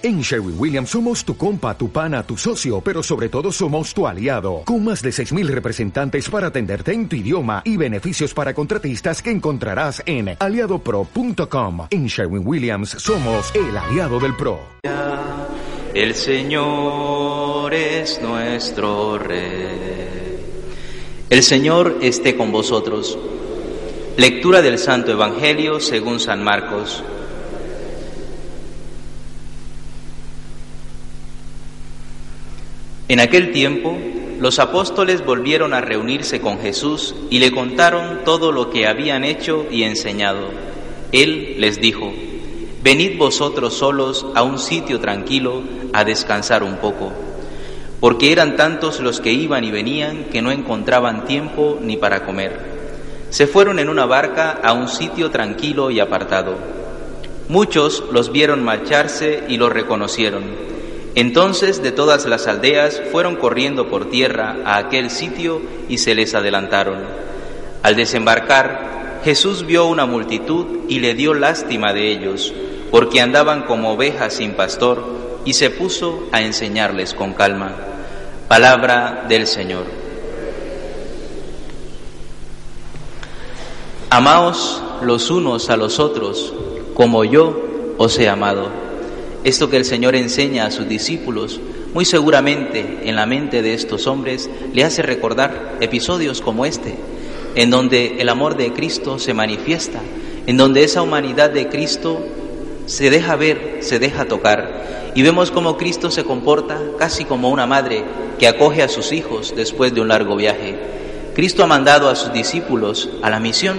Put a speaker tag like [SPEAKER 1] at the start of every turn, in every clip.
[SPEAKER 1] En Sherwin Williams somos tu compa, tu pana, tu socio, pero sobre todo somos tu aliado, con más de 6.000 representantes para atenderte en tu idioma y beneficios para contratistas que encontrarás en aliadopro.com. En Sherwin Williams somos el aliado del PRO.
[SPEAKER 2] El Señor es nuestro Rey. El Señor esté con vosotros. Lectura del Santo Evangelio según San Marcos. En aquel tiempo, los apóstoles volvieron a reunirse con Jesús y le contaron todo lo que habían hecho y enseñado. Él les dijo, Venid vosotros solos a un sitio tranquilo a descansar un poco, porque eran tantos los que iban y venían que no encontraban tiempo ni para comer. Se fueron en una barca a un sitio tranquilo y apartado. Muchos los vieron marcharse y los reconocieron entonces de todas las aldeas fueron corriendo por tierra a aquel sitio y se les adelantaron. Al desembarcar, Jesús vio una multitud y le dio lástima de ellos, porque andaban como ovejas sin pastor, y se puso a enseñarles con calma. Palabra del Señor. Amaos los unos a los otros, como yo os he amado. Esto que el Señor enseña a sus discípulos, muy seguramente en la mente de estos hombres le hace recordar episodios como este, en donde el amor de Cristo se manifiesta, en donde esa humanidad de Cristo se deja ver, se deja tocar, y vemos cómo Cristo se comporta casi como una madre que acoge a sus hijos después de un largo viaje. Cristo ha mandado a sus discípulos a la misión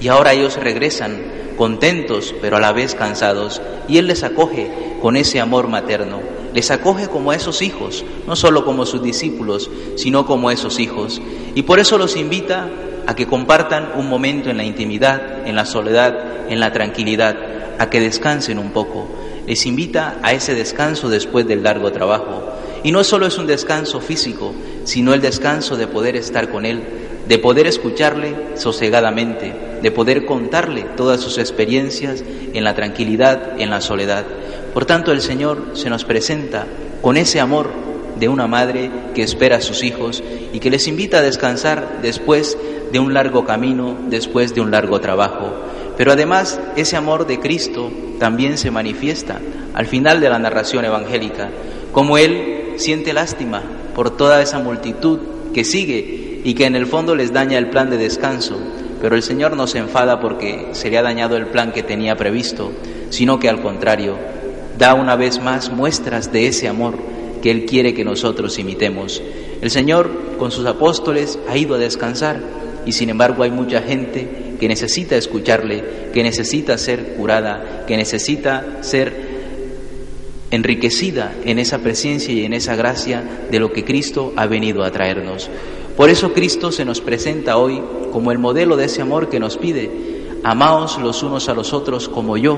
[SPEAKER 2] y ahora ellos regresan contentos pero a la vez cansados, y Él les acoge con ese amor materno, les acoge como a esos hijos, no solo como sus discípulos, sino como a esos hijos, y por eso los invita a que compartan un momento en la intimidad, en la soledad, en la tranquilidad, a que descansen un poco, les invita a ese descanso después del largo trabajo. Y no solo es un descanso físico, sino el descanso de poder estar con Él, de poder escucharle sosegadamente, de poder contarle todas sus experiencias en la tranquilidad, en la soledad. Por tanto, el Señor se nos presenta con ese amor de una madre que espera a sus hijos y que les invita a descansar después de un largo camino, después de un largo trabajo. Pero además ese amor de Cristo también se manifiesta al final de la narración evangélica, como Él siente lástima por toda esa multitud que sigue y que en el fondo les daña el plan de descanso, pero el Señor no se enfada porque se le ha dañado el plan que tenía previsto, sino que al contrario, da una vez más muestras de ese amor que Él quiere que nosotros imitemos. El Señor con sus apóstoles ha ido a descansar y sin embargo hay mucha gente que necesita escucharle, que necesita ser curada, que necesita ser enriquecida en esa presencia y en esa gracia de lo que Cristo ha venido a traernos. Por eso Cristo se nos presenta hoy como el modelo de ese amor que nos pide, amaos los unos a los otros como yo,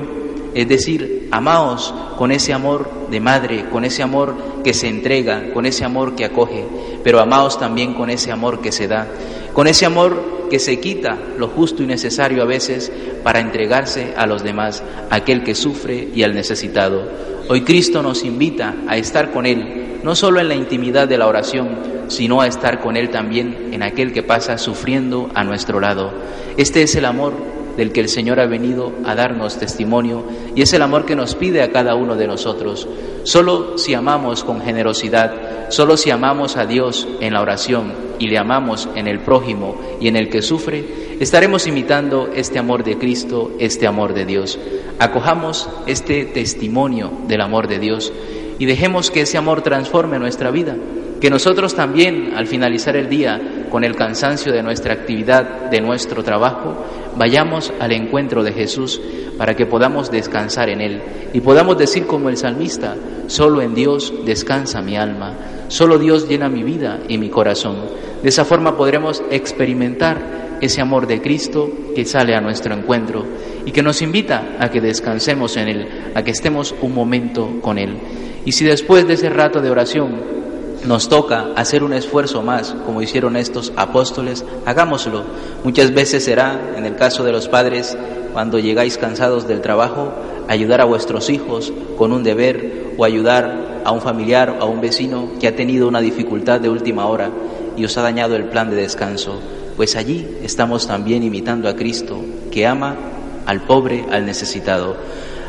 [SPEAKER 2] es decir, amaos con ese amor de madre, con ese amor que se entrega, con ese amor que acoge, pero amaos también con ese amor que se da, con ese amor que se quita lo justo y necesario a veces para entregarse a los demás, a aquel que sufre y al necesitado. Hoy Cristo nos invita a estar con Él, no solo en la intimidad de la oración, sino a estar con Él también en aquel que pasa sufriendo a nuestro lado. Este es el amor del que el Señor ha venido a darnos testimonio y es el amor que nos pide a cada uno de nosotros. Solo si amamos con generosidad, solo si amamos a Dios en la oración y le amamos en el prójimo y en el que sufre, estaremos imitando este amor de Cristo, este amor de Dios. Acojamos este testimonio del amor de Dios y dejemos que ese amor transforme nuestra vida que nosotros también, al finalizar el día, con el cansancio de nuestra actividad, de nuestro trabajo, vayamos al encuentro de Jesús para que podamos descansar en Él y podamos decir como el salmista, solo en Dios descansa mi alma, solo Dios llena mi vida y mi corazón. De esa forma podremos experimentar ese amor de Cristo que sale a nuestro encuentro y que nos invita a que descansemos en Él, a que estemos un momento con Él. Y si después de ese rato de oración nos toca hacer un esfuerzo más, como hicieron estos apóstoles, hagámoslo. Muchas veces será, en el caso de los padres, cuando llegáis cansados del trabajo, ayudar a vuestros hijos con un deber o ayudar a un familiar o a un vecino que ha tenido una dificultad de última hora y os ha dañado el plan de descanso, pues allí estamos también imitando a Cristo, que ama al pobre, al necesitado.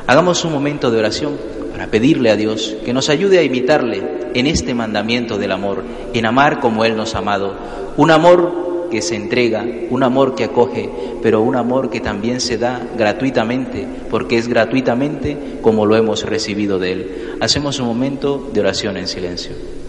[SPEAKER 2] Hagamos un momento de oración para pedirle a Dios que nos ayude a imitarle en este mandamiento del amor, en amar como Él nos ha amado, un amor que se entrega, un amor que acoge, pero un amor que también se da gratuitamente, porque es gratuitamente como lo hemos recibido de Él. Hacemos un momento de oración en silencio.